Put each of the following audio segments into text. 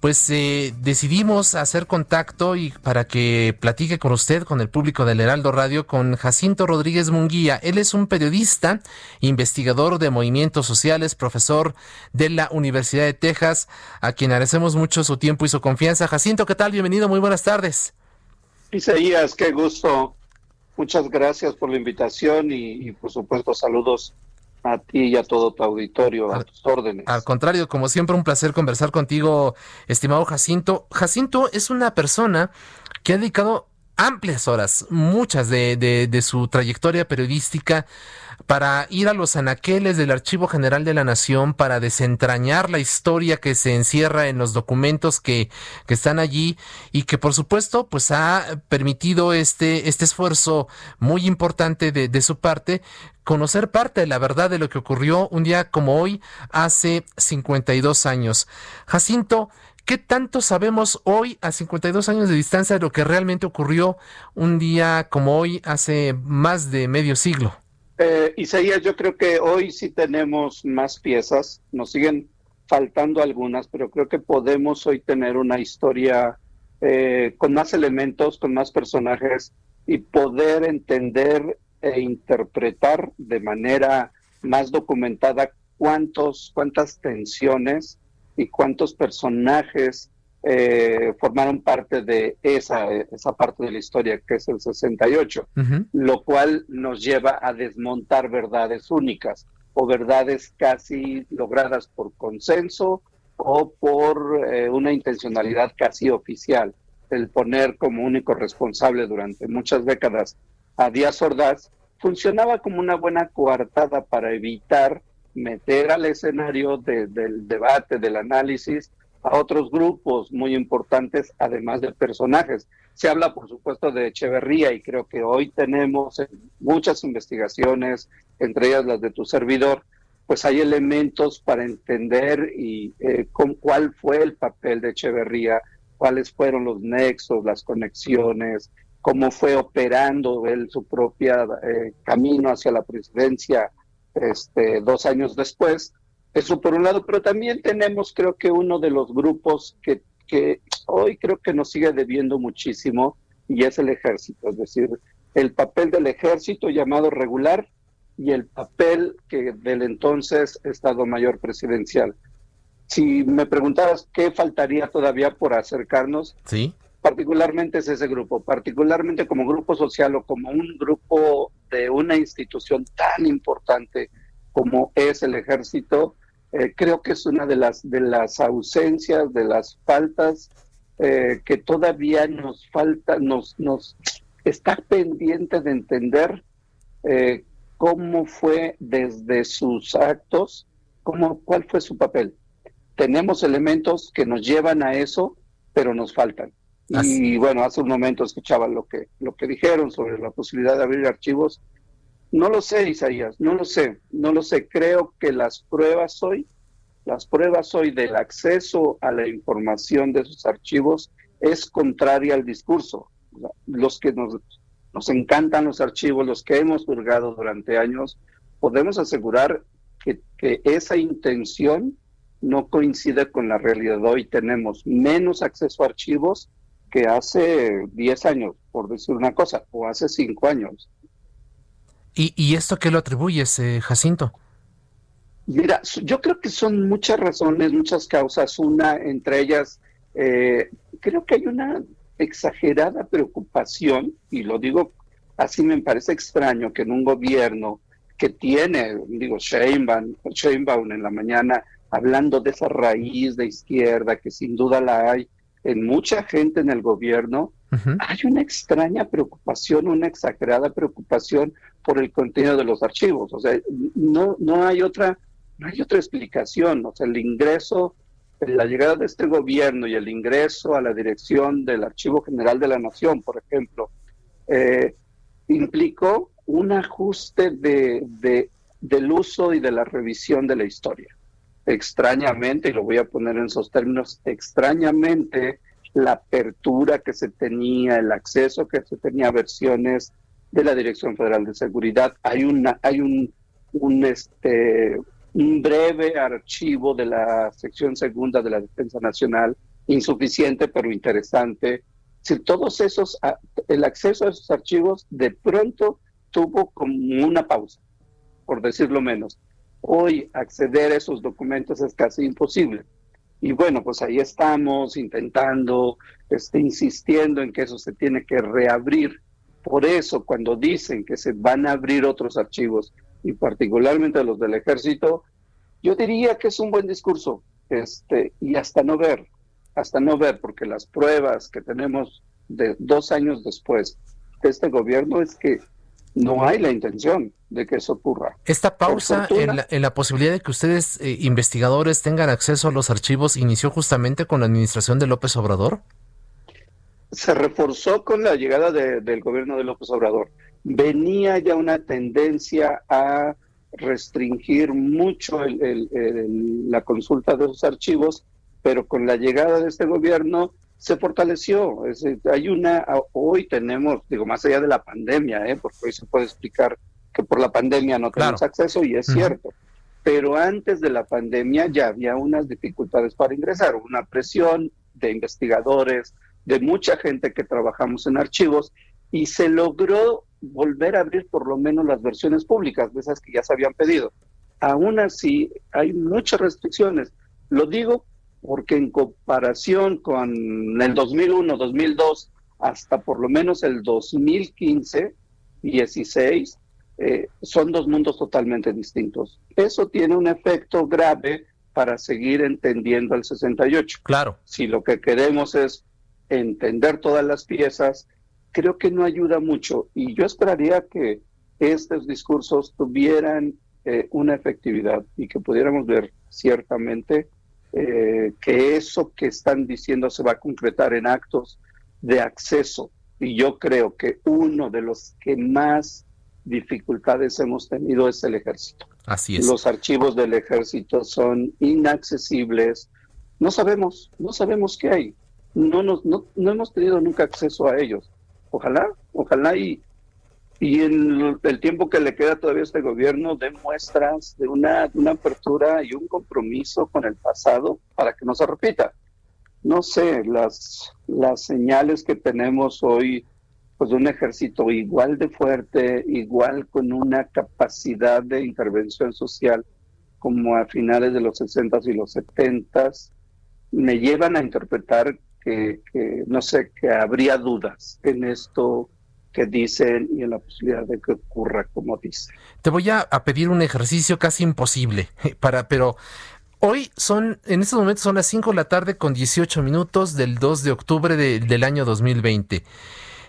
Pues eh, decidimos hacer contacto y para que platique con usted, con el público del Heraldo Radio, con Jacinto Rodríguez Munguía. Él es un periodista, investigador de movimientos sociales, profesor de la Universidad de Texas, a quien agradecemos mucho su tiempo y su confianza. Jacinto, ¿qué tal? Bienvenido, muy buenas tardes. Isaías, qué gusto. Muchas gracias por la invitación y, y por supuesto saludos a ti y a todo tu auditorio, a tus órdenes. Al contrario, como siempre, un placer conversar contigo, estimado Jacinto. Jacinto es una persona que ha dedicado amplias horas, muchas de, de, de, su trayectoria periodística, para ir a los anaqueles del Archivo General de la Nación, para desentrañar la historia que se encierra en los documentos que, que están allí y que por supuesto pues ha permitido este, este esfuerzo muy importante de, de su parte conocer parte de la verdad de lo que ocurrió un día como hoy hace 52 años. Jacinto, ¿Qué tanto sabemos hoy, a 52 años de distancia, de lo que realmente ocurrió un día como hoy, hace más de medio siglo? Eh, Isaías, yo creo que hoy sí tenemos más piezas, nos siguen faltando algunas, pero creo que podemos hoy tener una historia eh, con más elementos, con más personajes y poder entender e interpretar de manera más documentada cuántos, cuántas tensiones y cuántos personajes eh, formaron parte de esa, esa parte de la historia que es el 68, uh -huh. lo cual nos lleva a desmontar verdades únicas o verdades casi logradas por consenso o por eh, una intencionalidad casi oficial, el poner como único responsable durante muchas décadas a Díaz Ordaz, funcionaba como una buena coartada para evitar meter al escenario de, del debate, del análisis, a otros grupos muy importantes, además de personajes. Se habla, por supuesto, de Echeverría y creo que hoy tenemos muchas investigaciones, entre ellas las de tu servidor, pues hay elementos para entender y eh, con cuál fue el papel de Echeverría, cuáles fueron los nexos, las conexiones, cómo fue operando él su propia eh, camino hacia la presidencia este, dos años después. Eso por un lado, pero también tenemos creo que uno de los grupos que, que hoy creo que nos sigue debiendo muchísimo y es el ejército, es decir, el papel del ejército llamado regular y el papel que del entonces Estado Mayor Presidencial. Si me preguntaras qué faltaría todavía por acercarnos, sí. particularmente es ese grupo, particularmente como grupo social o como un grupo de una institución tan importante como es el ejército, eh, creo que es una de las de las ausencias, de las faltas eh, que todavía nos falta, nos, nos está pendiente de entender eh, cómo fue desde sus actos, cómo, cuál fue su papel. Tenemos elementos que nos llevan a eso, pero nos faltan. Así. Y bueno, hace un momento escuchaba lo que, lo que dijeron sobre la posibilidad de abrir archivos. No lo sé, Isaías, no lo sé, no lo sé. Creo que las pruebas hoy, las pruebas hoy del acceso a la información de esos archivos es contraria al discurso. Los que nos, nos encantan los archivos, los que hemos hurgado durante años, podemos asegurar que, que esa intención no coincide con la realidad. Hoy tenemos menos acceso a archivos que hace 10 años, por decir una cosa, o hace 5 años. ¿Y, ¿Y, esto qué lo atribuyes, eh, Jacinto? Mira, yo creo que son muchas razones, muchas causas. Una, entre ellas, eh, creo que hay una exagerada preocupación, y lo digo así, me parece extraño que en un gobierno que tiene, digo, Sheinbaum, Sheinbaum en la mañana hablando de esa raíz de izquierda, que sin duda la hay en mucha gente en el gobierno, hay una extraña preocupación, una exagerada preocupación por el contenido de los archivos. O sea, no, no hay otra, no hay otra explicación. O sea, el ingreso, la llegada de este gobierno y el ingreso a la dirección del Archivo General de la Nación, por ejemplo, eh, implicó un ajuste de, del uso y de la revisión de la historia. Extrañamente, y lo voy a poner en esos términos, extrañamente la apertura que se tenía, el acceso que se tenía a versiones de la Dirección Federal de Seguridad. Hay una, hay un, un este un breve archivo de la sección segunda de la Defensa Nacional, insuficiente pero interesante. Si todos esos, el acceso a esos archivos de pronto tuvo como una pausa, por decirlo menos. Hoy acceder a esos documentos es casi imposible. Y bueno, pues ahí estamos intentando, este, insistiendo en que eso se tiene que reabrir. Por eso, cuando dicen que se van a abrir otros archivos, y particularmente los del ejército, yo diría que es un buen discurso, este, y hasta no ver, hasta no ver, porque las pruebas que tenemos de dos años después de este gobierno es que no hay la intención de que eso ocurra. Esta pausa en la, posibilidad de que ustedes, eh, investigadores, tengan acceso a los archivos, inició justamente con la administración de López Obrador. Se reforzó con la llegada del gobierno de López Obrador. Venía ya una tendencia a restringir mucho la consulta de los archivos, pero con la llegada de este gobierno se fortaleció. hay una, hoy tenemos, digo, más allá de la pandemia, ¿eh? porque hoy se puede explicar que por la pandemia no tenemos acceso y es cierto. Pero antes de la pandemia ya había unas dificultades para ingresar, una presión de investigadores, de mucha gente que trabajamos en archivos y se logró volver a abrir por lo menos las versiones públicas de esas que ya se habían pedido. Aún así, hay muchas restricciones. Lo digo porque en comparación con el 2001, 2002, hasta por lo menos el 2015, 16, eh, son dos mundos totalmente distintos. Eso tiene un efecto grave para seguir entendiendo el 68. Claro. Si lo que queremos es entender todas las piezas, creo que no ayuda mucho. Y yo esperaría que estos discursos tuvieran eh, una efectividad y que pudiéramos ver ciertamente eh, que eso que están diciendo se va a concretar en actos de acceso. Y yo creo que uno de los que más dificultades hemos tenido es el ejército. Así es. Los archivos del ejército son inaccesibles. No sabemos, no sabemos qué hay. No, nos, no, no hemos tenido nunca acceso a ellos. Ojalá, ojalá y, y en el tiempo que le queda todavía a este gobierno dé muestras de una, una apertura y un compromiso con el pasado para que no se repita. No sé, las, las señales que tenemos hoy, pues de un ejército igual de fuerte, igual con una capacidad de intervención social como a finales de los 60 y los 70 me llevan a interpretar que, que, no sé, que habría dudas en esto que dicen y en la posibilidad de que ocurra como dice. Te voy a, pedir un ejercicio casi imposible, para, pero hoy son, en estos momentos son las 5 de la tarde con 18 minutos del 2 de octubre del año 2020.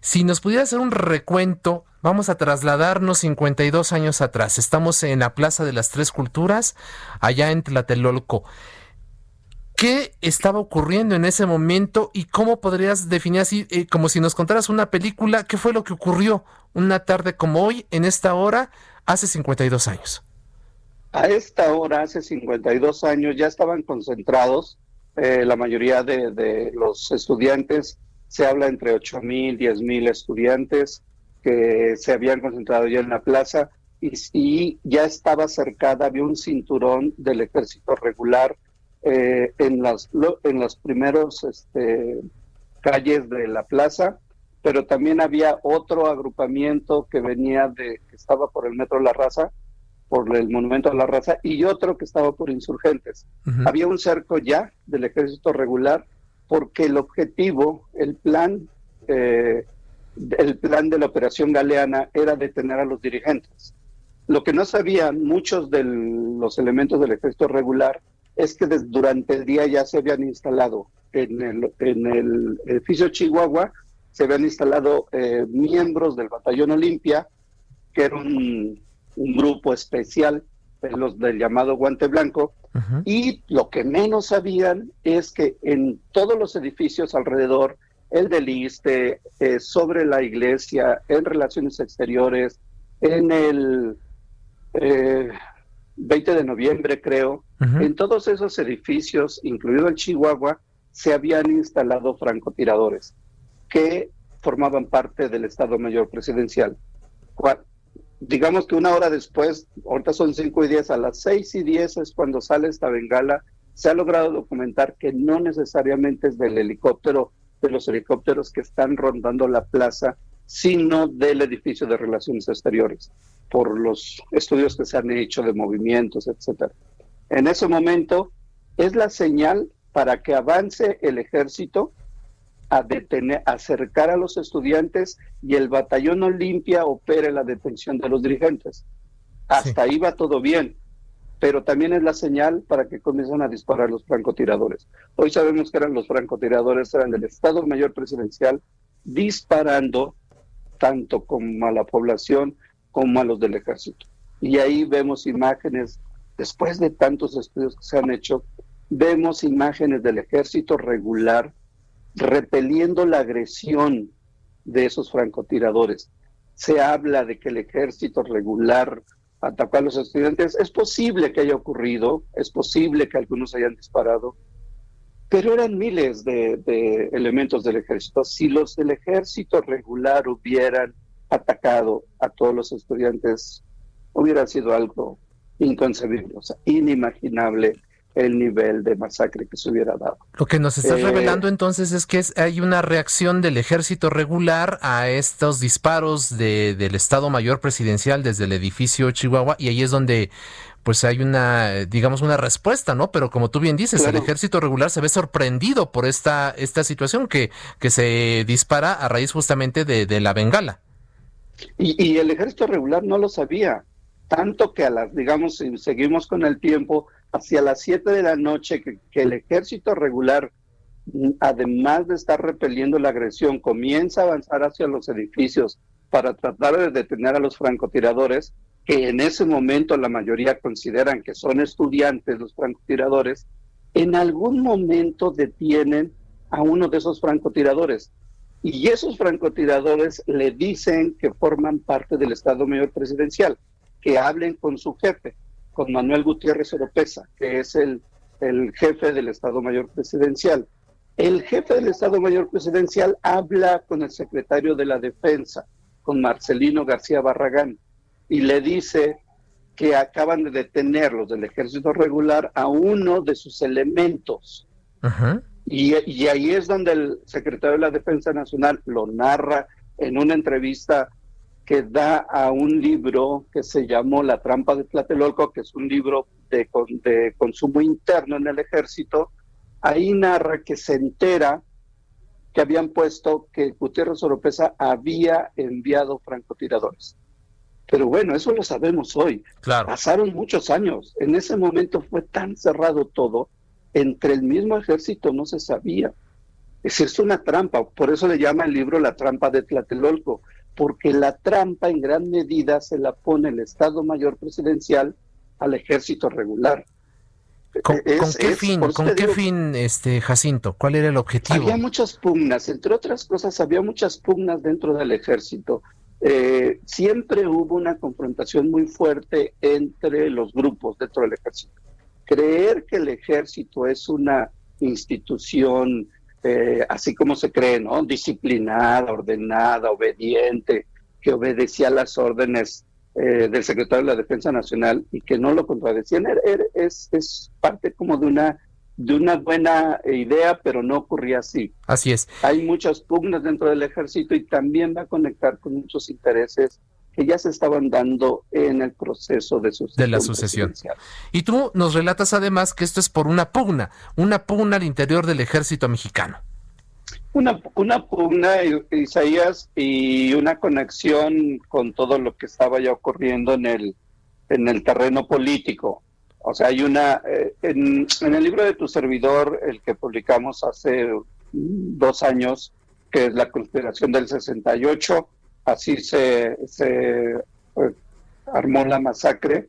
Si nos pudiera hacer un recuento, vamos a trasladarnos 52 años atrás. Estamos en la Plaza de las Tres Culturas, allá en Tlatelolco. ¿Qué estaba ocurriendo en ese momento y cómo podrías definir así, eh, como si nos contaras una película, qué fue lo que ocurrió una tarde como hoy, en esta hora, hace 52 años? A esta hora, hace 52 años, ya estaban concentrados eh, la mayoría de, los estudiantes, se habla entre 8 mil, 10 mil estudiantes que se habían concentrado ya en la plaza y, y ya estaba cercada, había un cinturón del ejército regular eh, en las en los primeros este, calles de la plaza, pero también había otro agrupamiento que venía de que estaba por el metro La Raza, por el monumento a la raza y otro que estaba por insurgentes. Había un cerco ya del ejército regular porque el objetivo, el plan, eh, el plan de la operación galeana era detener a los dirigentes. Lo que no sabían muchos de los elementos del ejército regular es que durante el día ya se habían instalado en el, en el edificio Chihuahua se habían instalado eh, miembros del Batallón Olimpia, que era un, grupo especial, los del llamado Guante Blanco, y lo que menos sabían es que en todos los edificios alrededor, el del ISTE, eh, sobre la iglesia, en relaciones exteriores, en el 20 eh, de noviembre, creo, en todos esos edificios, incluido el Chihuahua, se habían instalado francotiradores que formaban parte del Estado Mayor Presidencial. digamos que una hora después, ahorita son 5 y 10, a las 6 y 10 es cuando sale esta bengala, se ha logrado documentar que no necesariamente es del helicóptero, de los helicópteros que están rondando la plaza, sino del edificio de relaciones exteriores, por los estudios que se han hecho de movimientos, etcétera. En ese momento es la señal para que avance el ejército a detener, acercar a los estudiantes y el batallón Olimpia opere la detención de los dirigentes. Hasta ahí va todo bien, pero también es la señal para que comiencen a disparar los francotiradores. Hoy sabemos que eran los francotiradores, eran del Estado Mayor Presidencial, disparando tanto como a la población como a los del ejército. Y ahí vemos imágenes, después de tantos estudios que se han hecho, vemos imágenes del ejército regular repeliendo la agresión de esos francotiradores. Se habla de que el ejército regular atacó a los estudiantes. Es posible que haya ocurrido, es posible que algunos hayan disparado, pero eran miles de, elementos del ejército. Si los del ejército regular hubieran atacado a todos los estudiantes, hubiera sido algo inconcebible, o sea, inimaginable el nivel de masacre que se hubiera dado. Lo que nos estás eh, revelando entonces es que hay una reacción del ejército regular a estos disparos de, del Estado Mayor Presidencial desde el edificio Chihuahua y ahí es donde pues hay una, digamos, una respuesta, ¿no? Pero como tú bien dices, el ejército regular se ve sorprendido por esta, esta situación que, que se dispara a raíz justamente de, la bengala. Y, el ejército regular no lo sabía, tanto que a las, digamos, si seguimos con el tiempo, hacia las 7 de la noche que, el ejército regular, además de estar repeliendo la agresión, comienza a avanzar hacia los edificios para tratar de detener a los francotiradores, que en ese momento la mayoría consideran que son estudiantes los francotiradores, en algún momento detienen a uno de esos francotiradores. Y esos francotiradores le dicen que forman parte del Estado Mayor Presidencial, que hablen con su jefe con Manuel Gutiérrez Oropesa, que es el, jefe del Estado Mayor Presidencial. El jefe del Estado Mayor Presidencial habla con el secretario de la Defensa, con Marcelino García Barragán, y le dice que acaban de detener los del ejército regular a uno de sus elementos. Y, y, ahí es donde el secretario de la Defensa Nacional lo narra en una entrevista que da a un libro que se llamó La trampa de Tlatelolco, que es un libro de, de consumo interno en el ejército. Ahí narra que se entera que habían puesto que Gutiérrez Oropesa había enviado francotiradores. Pero bueno, eso lo sabemos hoy. Claro. Pasaron muchos años. En ese momento fue tan cerrado todo. Entre el mismo ejército no se sabía. Es, es una trampa. Por eso le llama el libro La trampa de Tlatelolco porque la trampa en gran medida se la pone el Estado Mayor Presidencial al ejército regular. ¿Con, qué fin, ¿con qué fin, este Jacinto? ¿Cuál era el objetivo? Había muchas pugnas, entre otras cosas, había muchas pugnas dentro del ejército. Eh, siempre hubo una confrontación muy fuerte entre los grupos dentro del ejército. Creer que el ejército es una institución eh, así como se cree, ¿no? Disciplinada, ordenada, obediente, que obedecía las órdenes eh, del secretario de la Defensa Nacional y que no lo contradecían, es, es parte como de una de una buena idea, pero no ocurría así. Así es. Hay muchas pugnas dentro del ejército y también va a conectar con muchos intereses que ya se estaban dando en el proceso de sucesión. De la sucesión. Y tú nos relatas además que esto es por una pugna, una pugna al interior del ejército mexicano. Una, una pugna, Isaías, y una conexión con todo lo que estaba ya ocurriendo en el, en el terreno político. O sea, hay una, eh, en, en el libro de tu servidor, el que publicamos hace dos años, que es la conspiración del 68, así se, se eh, armó la masacre.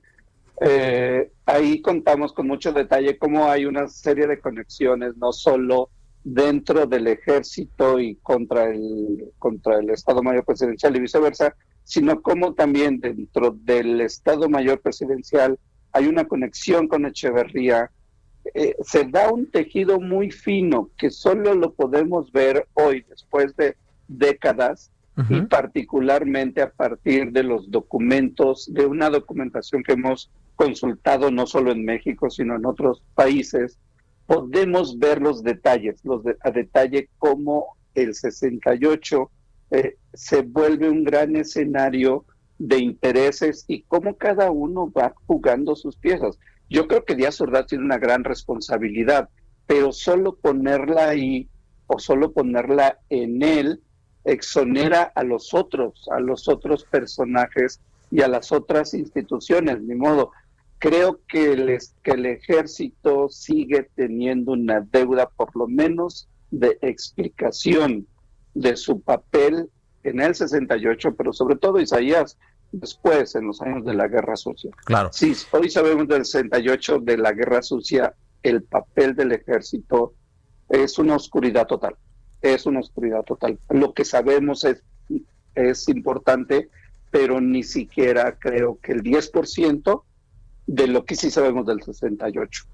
Eh, ahí contamos con mucho detalle cómo hay una serie de conexiones, no solo dentro del ejército y contra el, contra el Estado Mayor Presidencial y viceversa, sino cómo también dentro del Estado Mayor Presidencial hay una conexión con Echeverría. Eh, se da un tejido muy fino que solo lo podemos ver hoy, después de décadas, y particularmente a partir de los documentos, de una documentación que hemos consultado no solo en México, sino en otros países, podemos ver los detalles, los a detalle cómo el 68 eh, se vuelve un gran escenario de intereses y cómo cada uno va jugando sus piezas. Yo creo que Díaz Ordaz tiene una gran responsabilidad, pero solo ponerla ahí o solo ponerla en él exonera a los otros, a los otros personajes y a las otras instituciones, ni modo. Creo que el, que el ejército sigue teniendo una deuda, por lo menos, de explicación de su papel en el 68, pero sobre todo Isaías después, en los años de la Guerra Sucia. Claro. Sí, hoy sabemos del 68, de la Guerra Sucia, el papel del ejército es una oscuridad total es una oscuridad total. Lo que sabemos es, es importante, pero ni siquiera creo que el 10% de lo que sí sabemos del 68.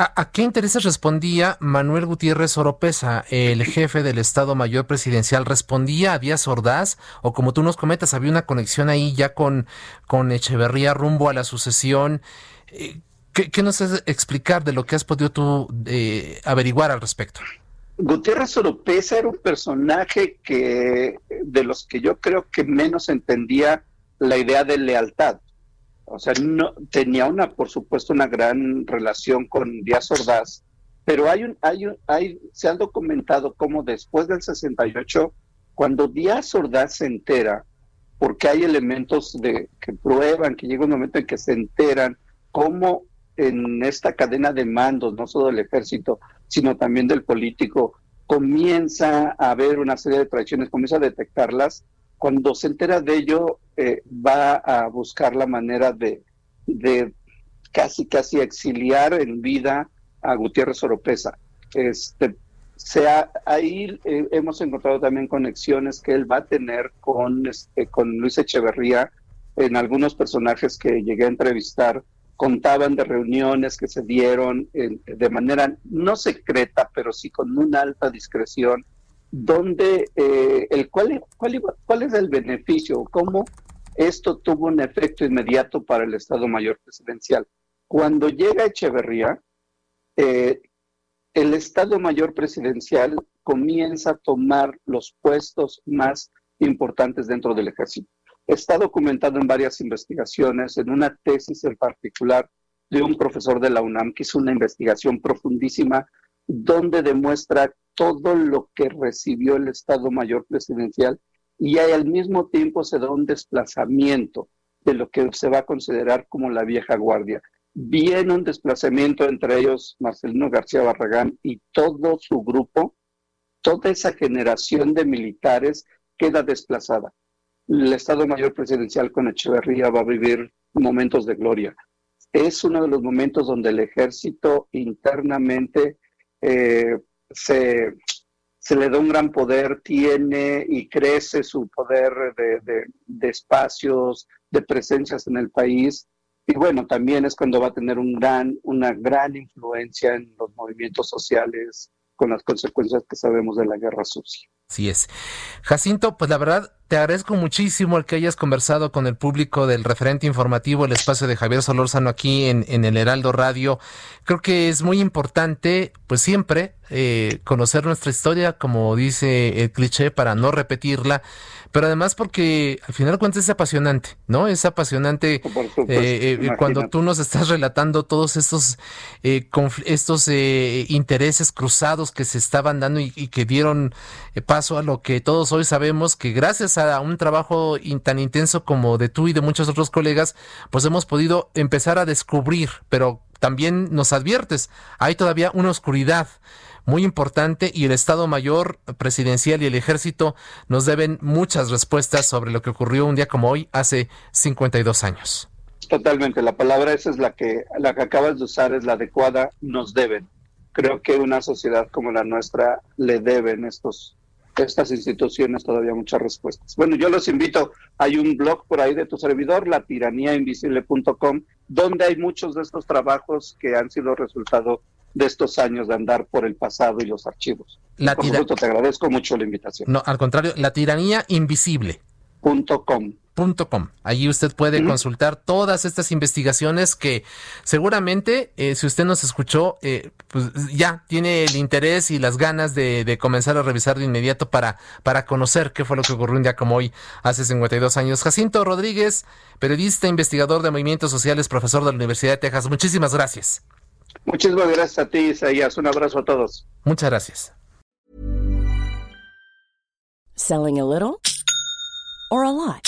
¿A, qué intereses respondía Manuel Gutiérrez Oropesa, el jefe del Estado Mayor Presidencial? ¿Respondía a Díaz Ordaz? O como tú nos comentas, había una conexión ahí ya con, con Echeverría rumbo a la sucesión. Eh, ¿Qué, qué nos es explicar de lo que has podido tú eh, averiguar al respecto? Gutiérrez Oropesa era un personaje que de los que yo creo que menos entendía la idea de lealtad. O sea, no tenía una, por supuesto, una gran relación con Díaz Ordaz, pero hay un, hay hay, se ha documentado cómo después del 68, cuando Díaz Ordaz se entera, porque hay elementos de, que prueban que llega un momento en que se enteran cómo en esta cadena de mandos, no solo del ejército, sino también del político, comienza a haber una serie de traiciones, comienza a detectarlas. Cuando se entera de ello, eh, va a buscar la manera de, de casi, casi exiliar en vida a Gutiérrez Oropesa. Este, sea, ahí eh, hemos encontrado también conexiones que él va a tener con, este, con Luis Echeverría en algunos personajes que llegué a entrevistar contaban de reuniones que se dieron de manera no secreta, pero sí con una alta discreción, donde eh, el cuál, cuál, cuál es el beneficio, cómo esto tuvo un efecto inmediato para el Estado Mayor Presidencial. Cuando llega Echeverría, eh, el Estado Mayor Presidencial comienza a tomar los puestos más importantes dentro del ejército. Está documentado en varias investigaciones, en una tesis en particular de un profesor de la UNAM que hizo una investigación profundísima donde demuestra todo lo que recibió el Estado Mayor Presidencial y al mismo tiempo se da un desplazamiento de lo que se va a considerar como la vieja guardia. Viene un desplazamiento entre ellos Marcelino García Barragán y todo su grupo, toda esa generación de militares queda desplazada el Estado Mayor Presidencial con Echeverría va a vivir momentos de gloria. Es uno de los momentos donde el ejército internamente eh, se, le da un gran poder, tiene y crece su poder de, de, espacios, de presencias en el país. Y bueno, también es cuando va a tener un gran, una gran influencia en los movimientos sociales con las consecuencias que sabemos de la guerra sucia. Así es. Jacinto, pues la verdad, te agradezco muchísimo el que hayas conversado con el público del referente informativo, el espacio de Javier Solórzano aquí en, en el Heraldo Radio. Creo que es muy importante, pues siempre, eh, conocer nuestra historia, como dice el cliché, para no repetirla, pero además porque al final de cuentas es apasionante, ¿no? Es apasionante eh, eh, cuando tú nos estás relatando todos estos, estos intereses cruzados que se estaban dando y, y que dieron paso a lo que todos hoy sabemos que gracias a un trabajo tan intenso como de tú y de muchos otros colegas, pues hemos podido empezar a descubrir, pero también nos adviertes, hay todavía una oscuridad muy importante y el Estado Mayor Presidencial y el Ejército nos deben muchas respuestas sobre lo que ocurrió un día como hoy hace 52 años. Totalmente, la palabra esa es la que, la que acabas de usar, es la adecuada, nos deben. Creo que una sociedad como la nuestra le deben estos, estas instituciones todavía muchas respuestas. Bueno, yo los invito, hay un blog por ahí de tu servidor, latiraníainvisible.com, donde hay muchos de estos trabajos que han sido resultado de estos años de andar por el pasado y los archivos. La por supuesto, te agradezco mucho la invitación. No, al contrario, la tiranía invisible. Com. Allí usted puede consultar todas estas investigaciones que seguramente, eh, si usted nos escuchó, eh, pues ya tiene el interés y las ganas de, comenzar a revisar de inmediato para, para conocer qué fue lo que ocurrió un día como hoy, hace 52 años. Jacinto Rodríguez, periodista, investigador de movimientos sociales, profesor de la Universidad de Texas. Muchísimas gracias. Muchísimas gracias a ti, Isaías. Un abrazo a todos. Muchas gracias. Selling a little or a lot.